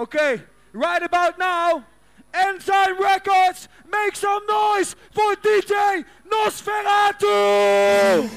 Okay, right about now, Enzyme Records, make some noise for DJ Nosferatu!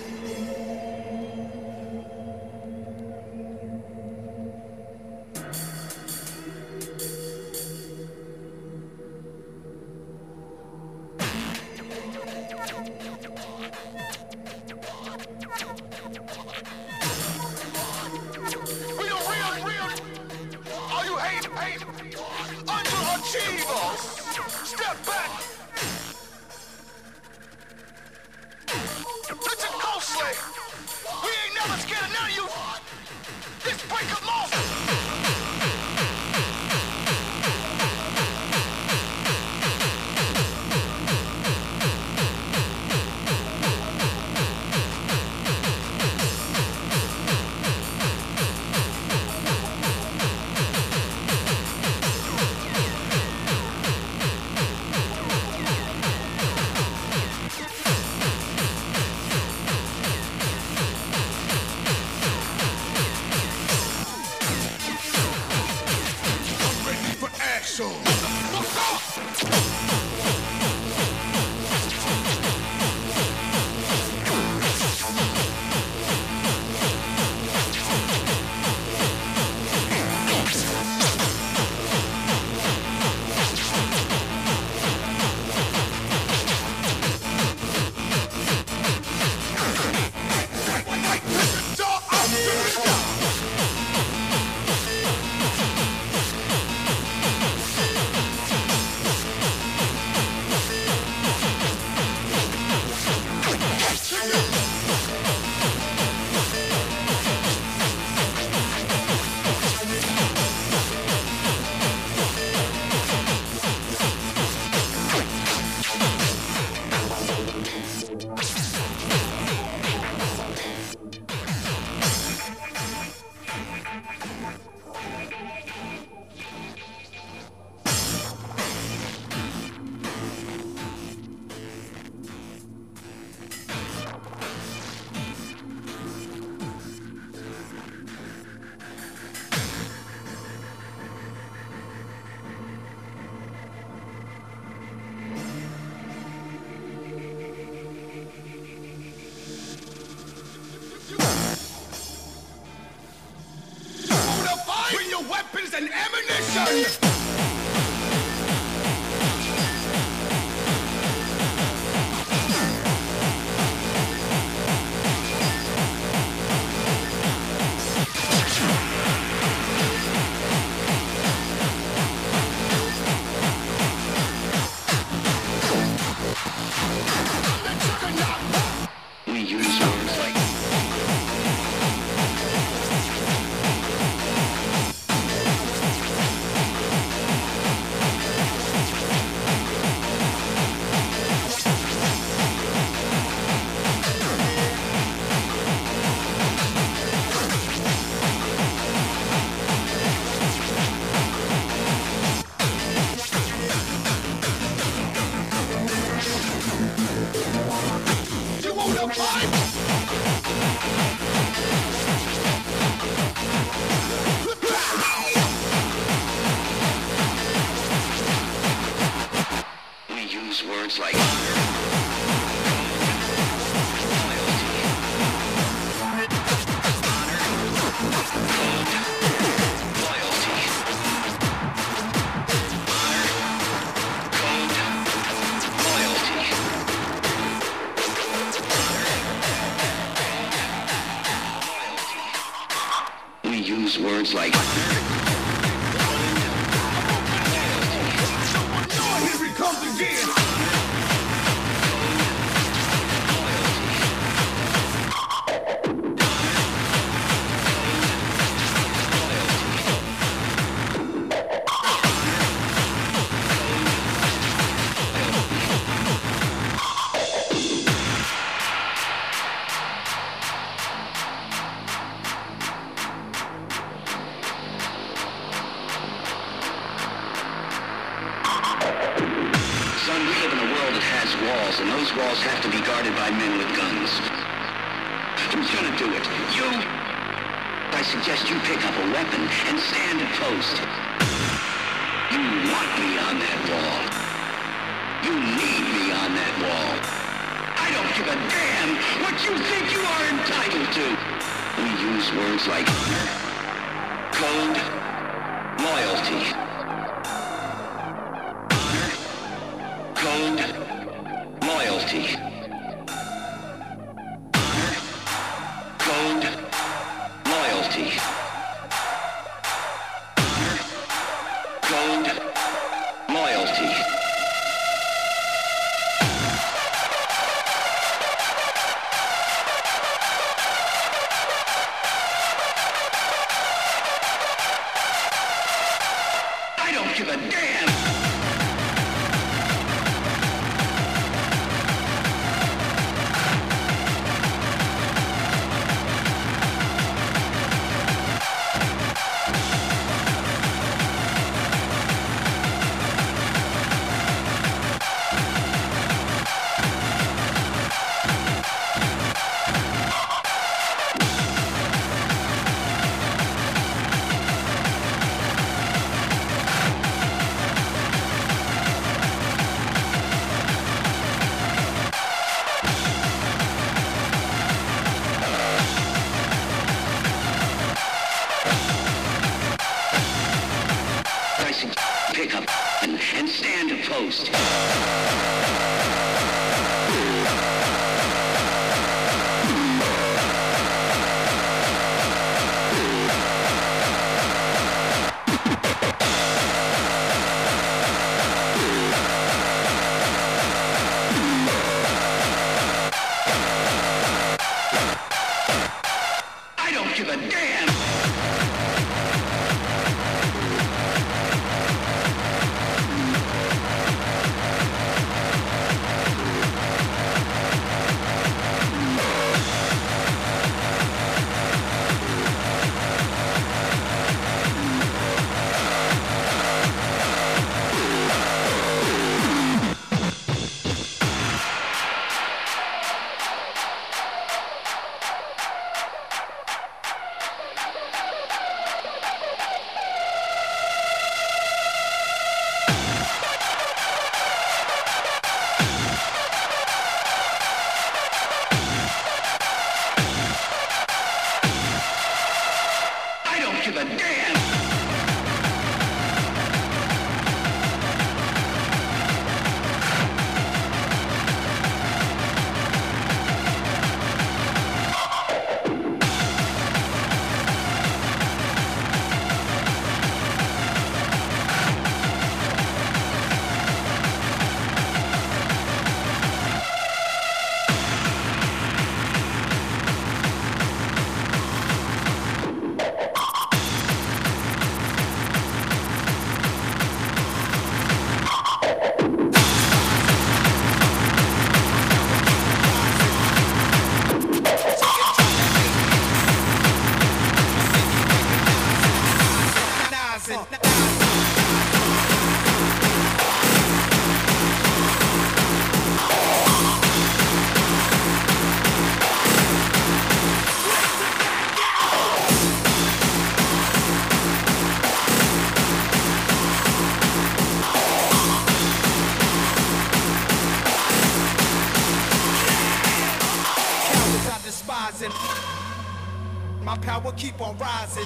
Rising.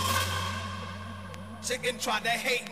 Chicken try to hate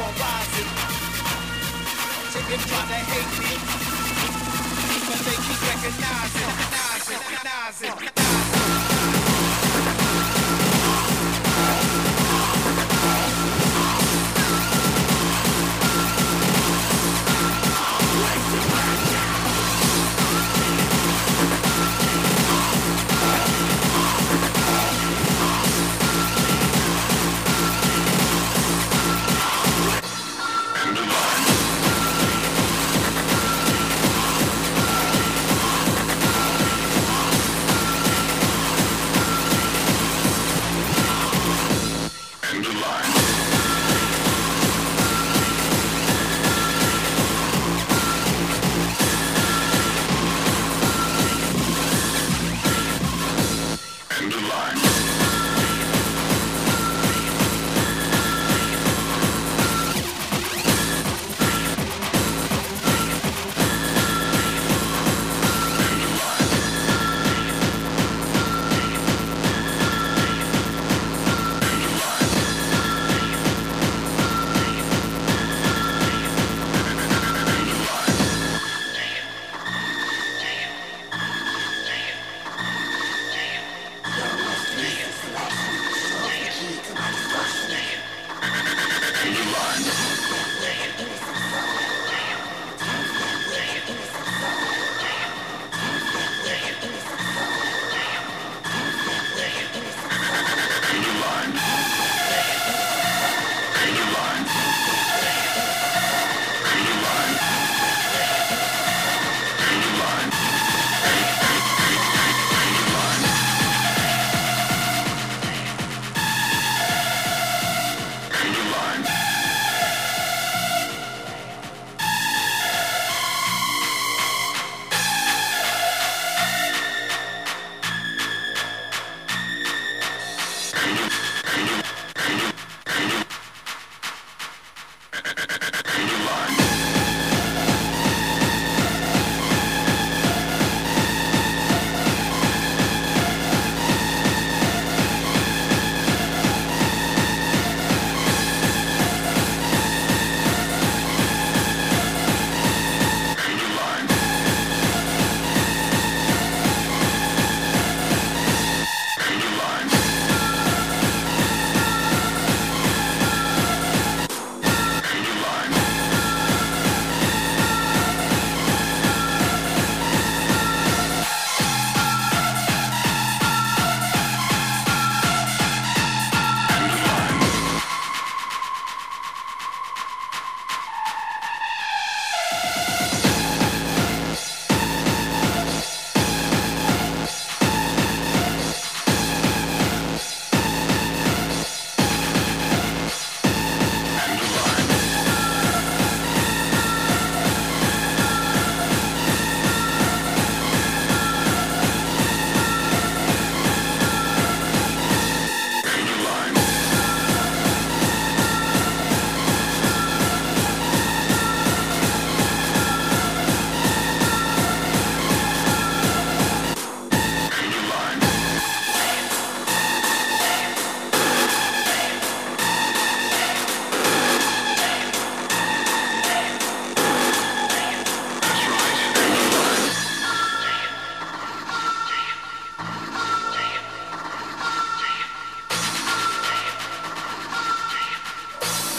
on rising. Try to hate me, but they keep recognizing, recognizing, recognizing.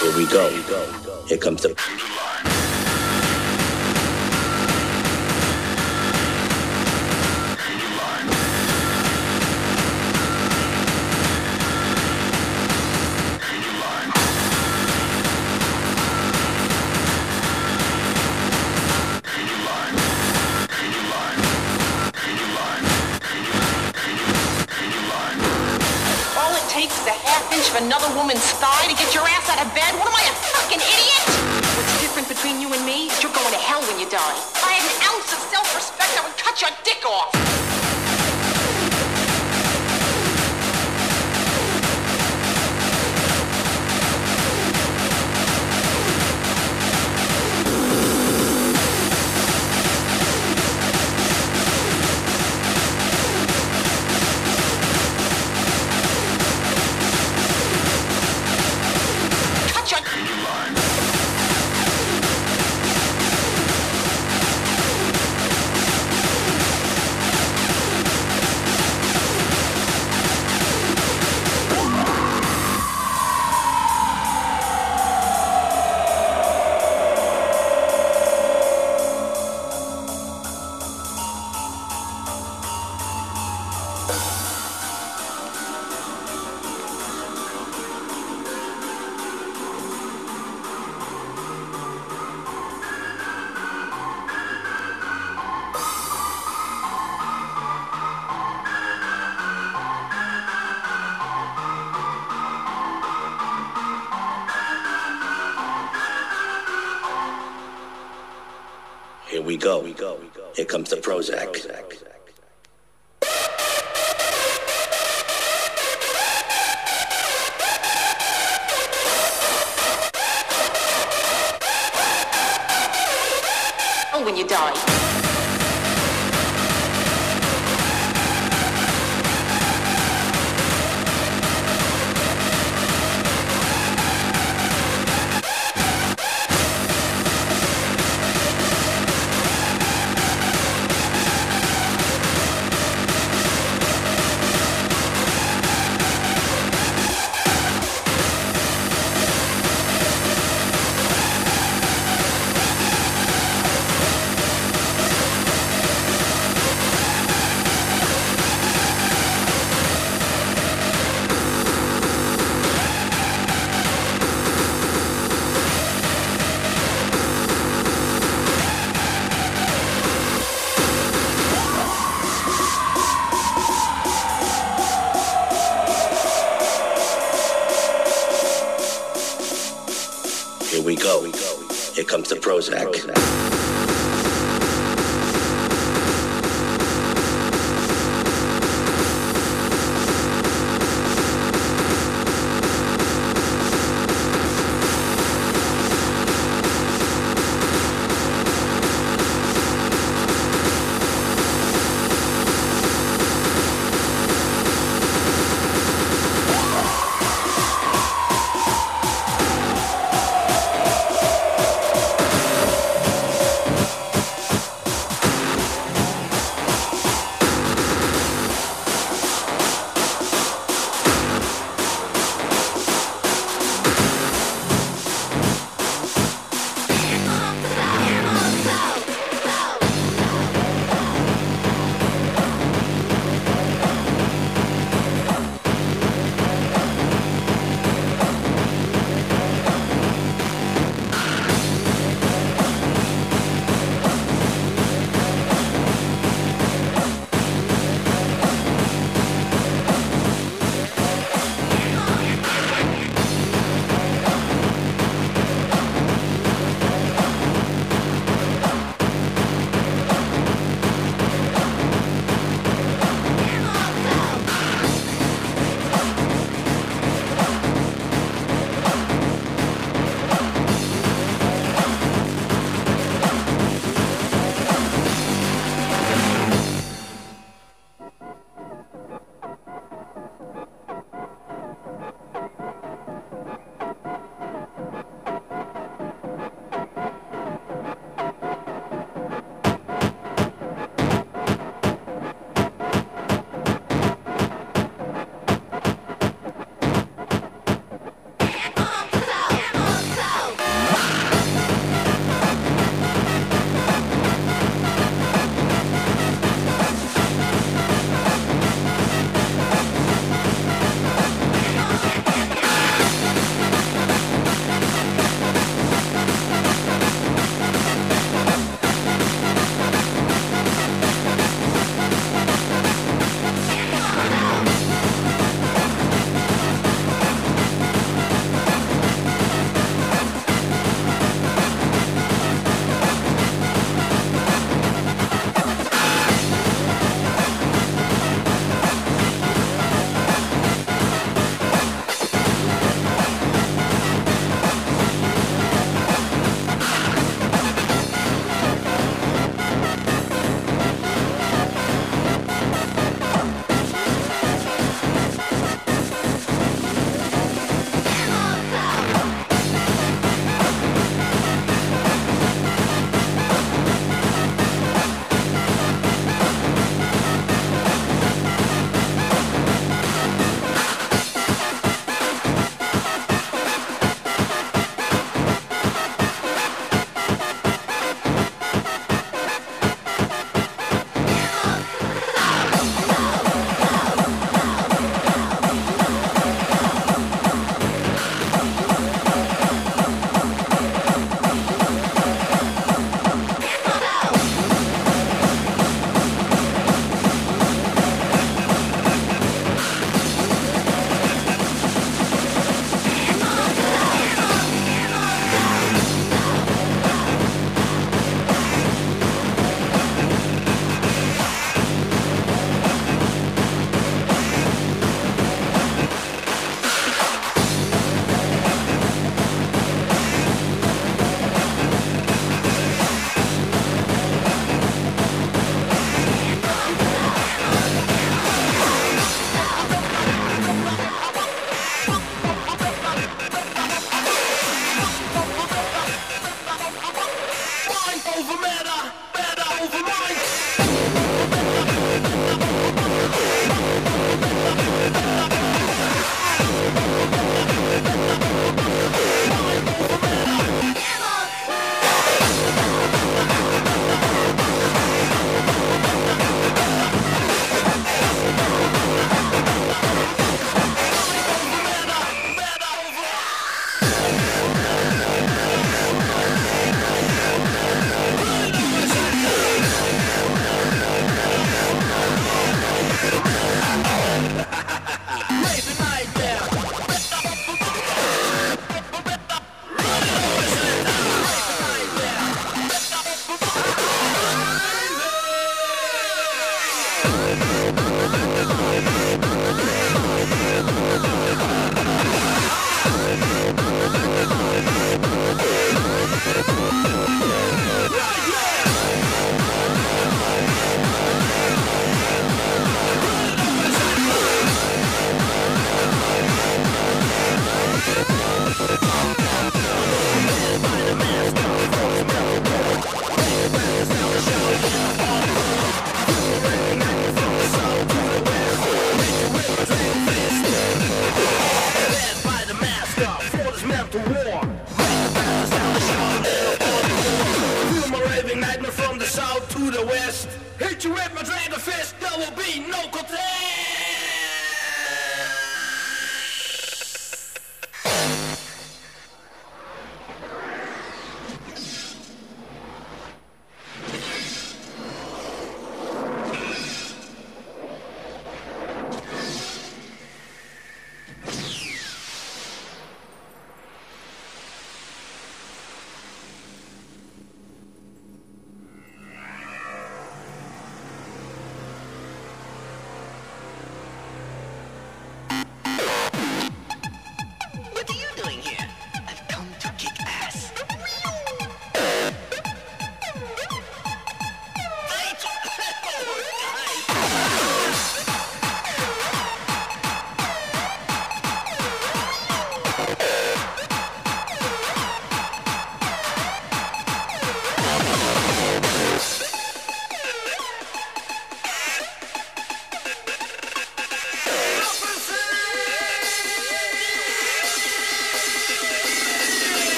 Here we go. Here comes the.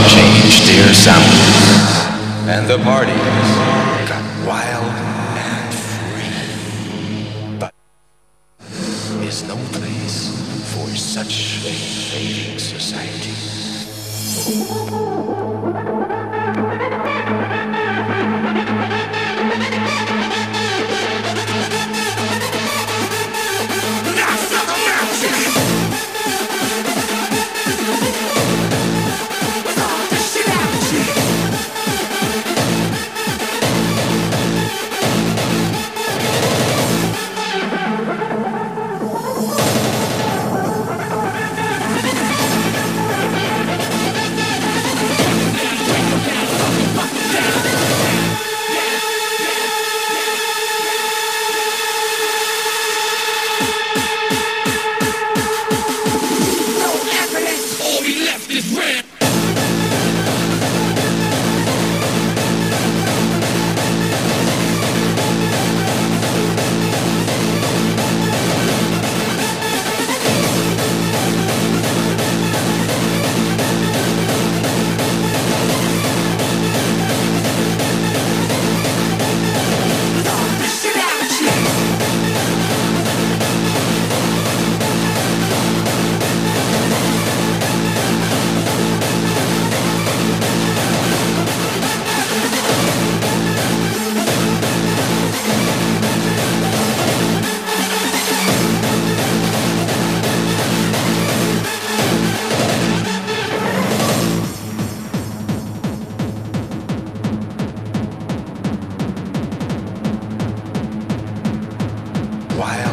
Clubs changed their sound, and the parties wild.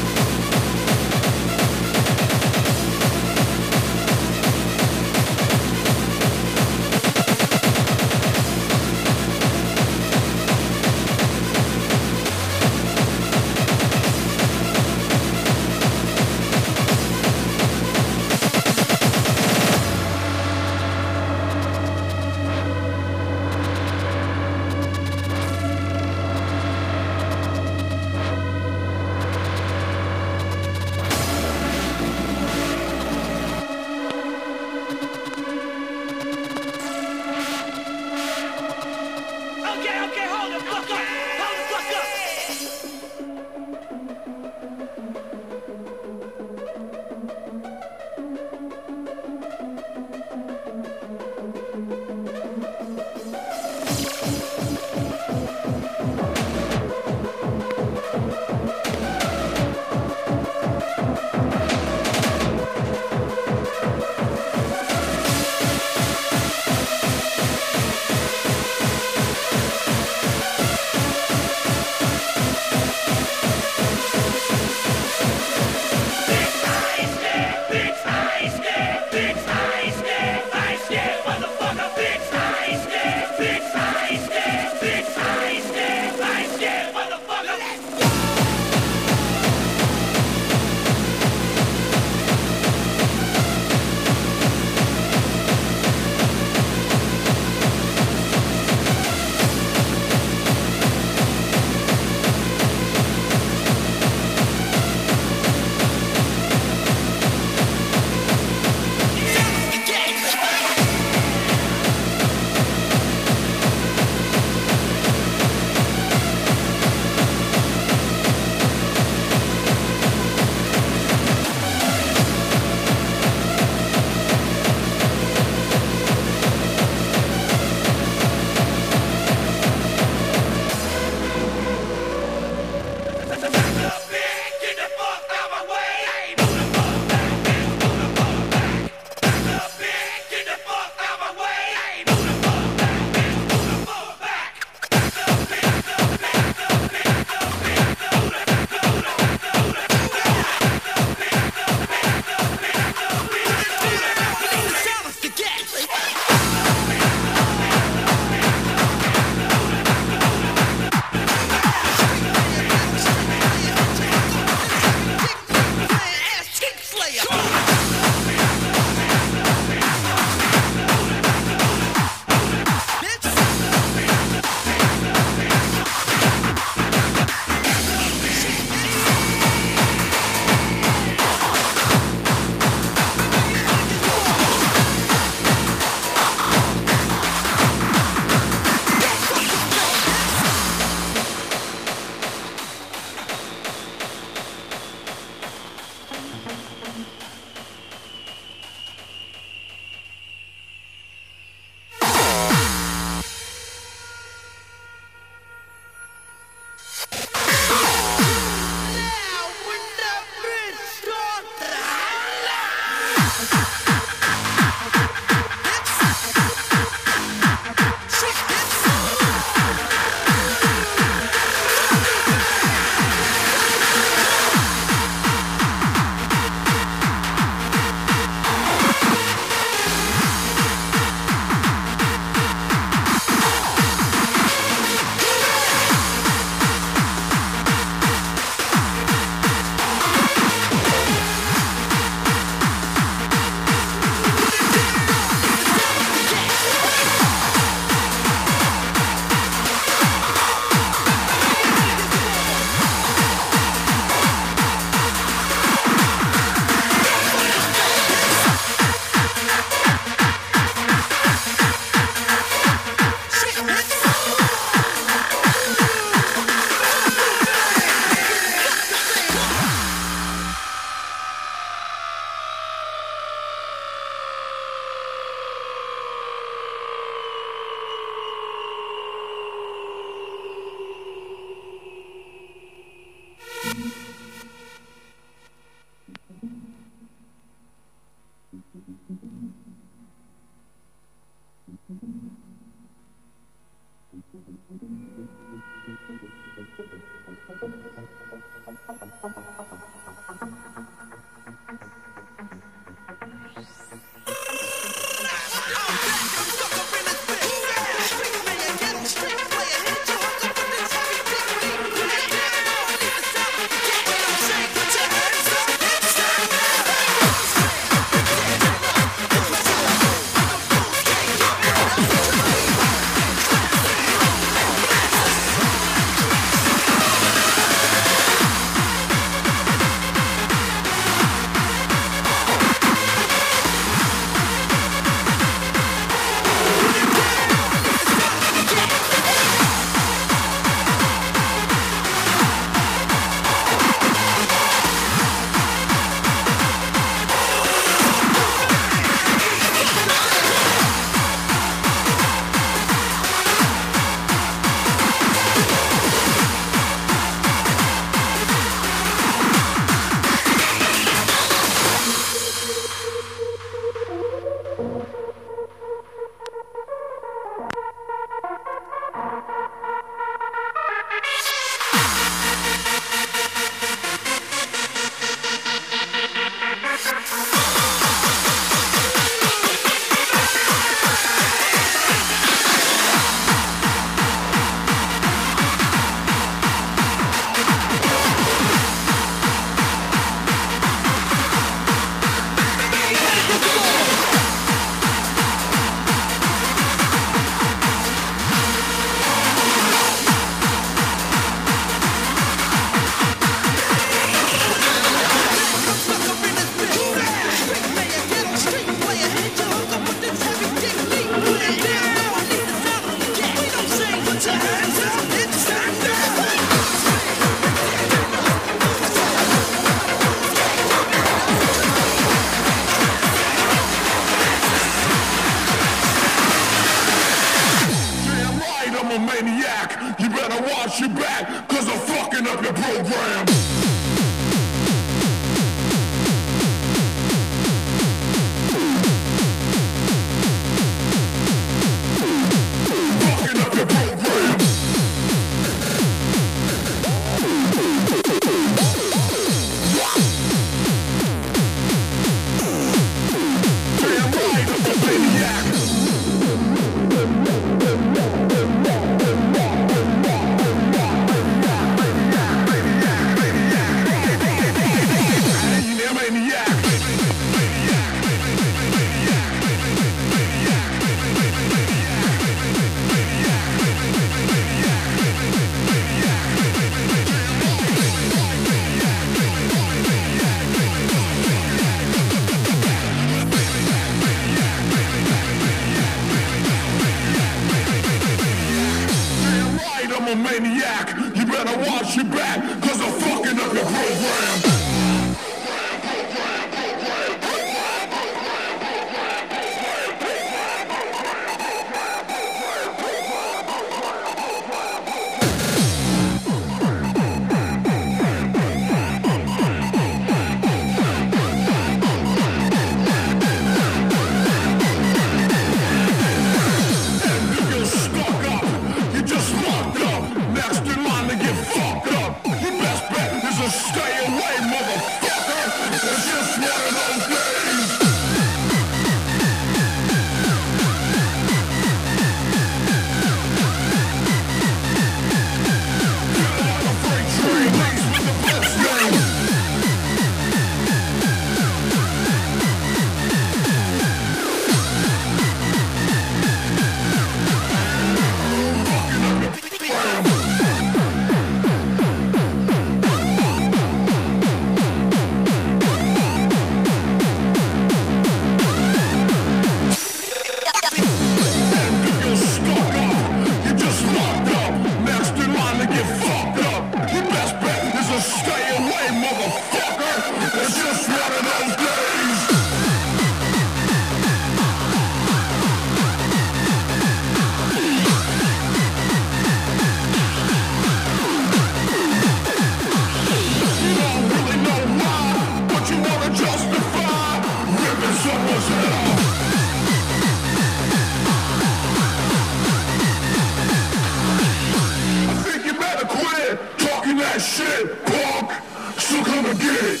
dead, punk! So come and get it!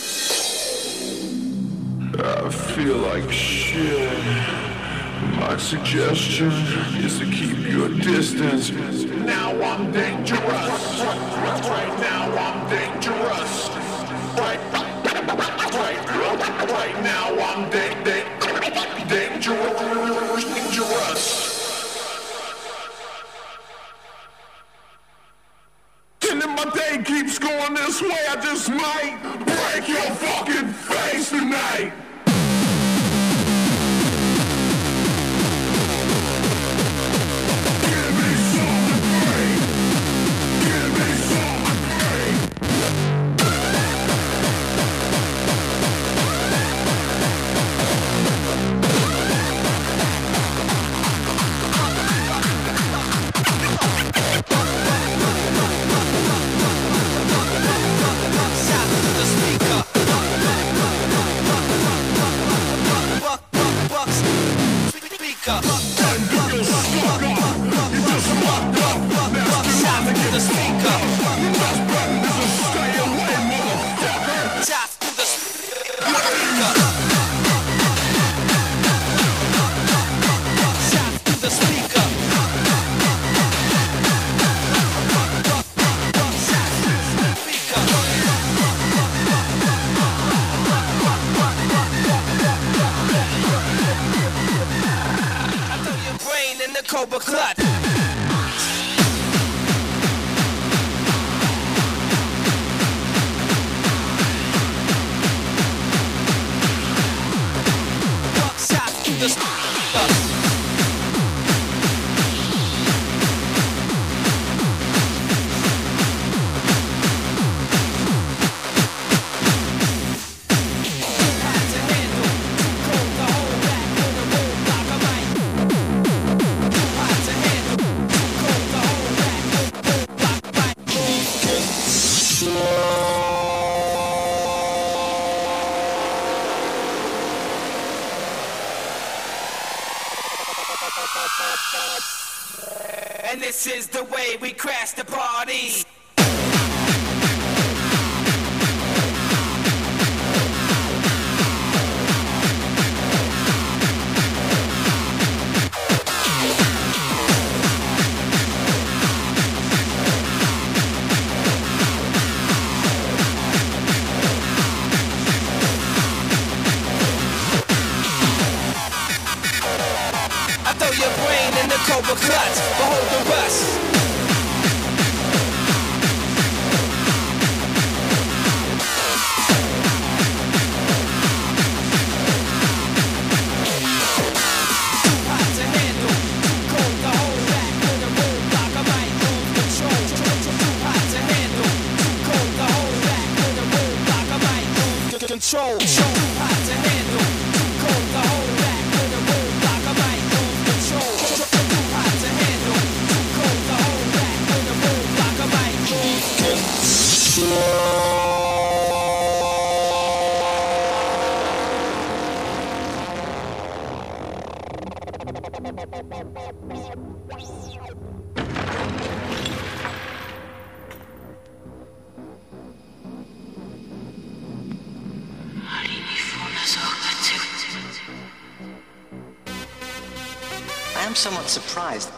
I feel like shit. My suggestion is to keep your distance. Now I'm dangerous. Right now I'm dangerous. Right, right, right, right now I'm da- da- dangerous. Going this way, I just might break your fucking face tonight. Brain in Cobra Clutch. Surprised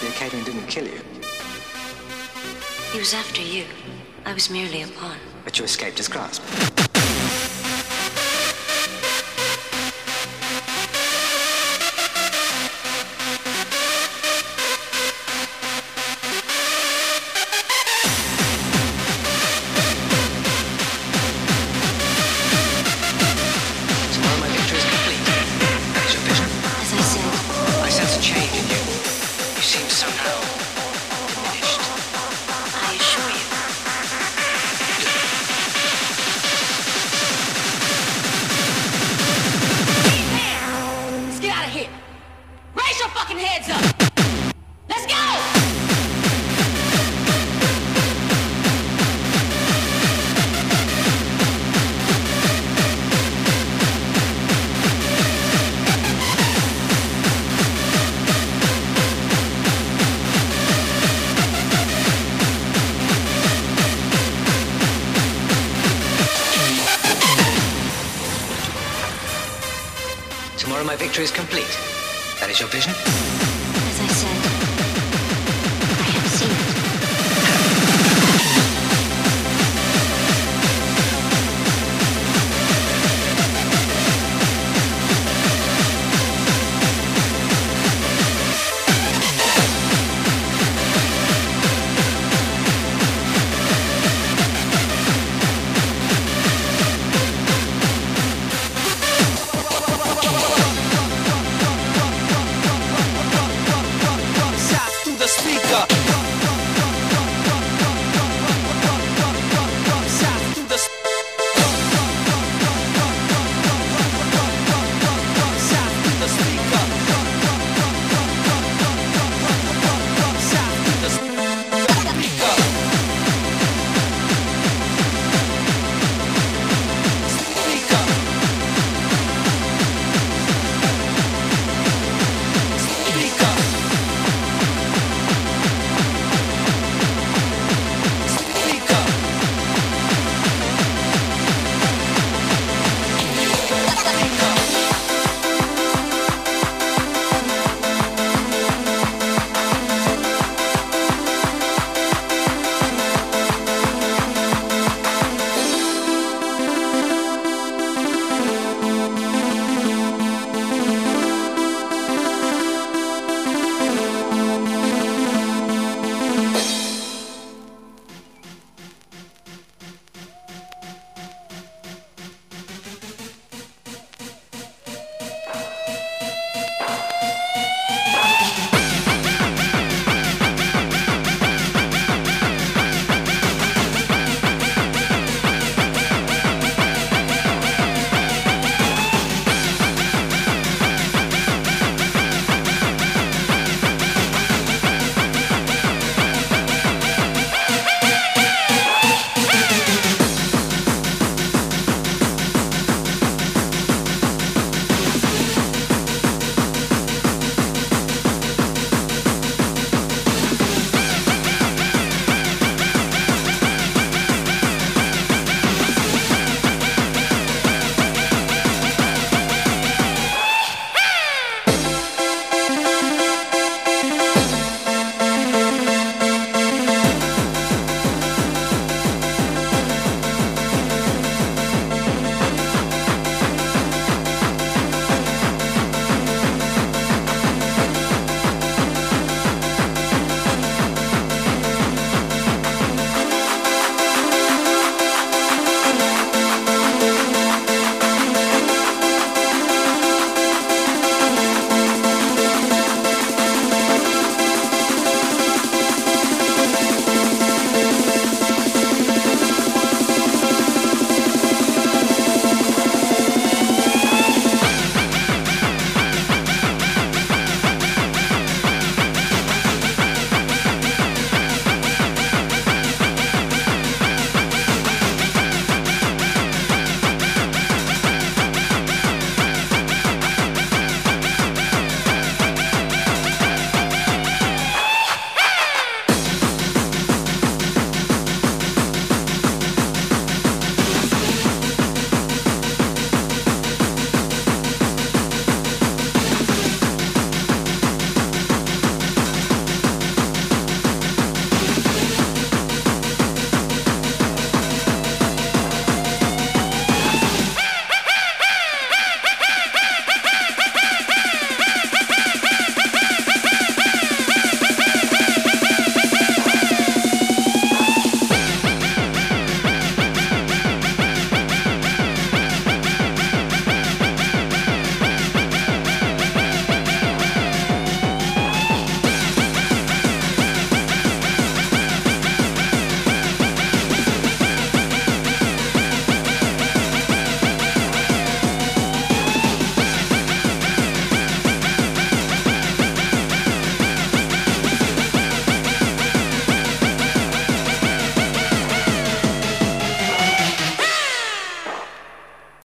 the Acadian didn't kill you, He was after you. I was merely a pawn. but you escaped his grasp.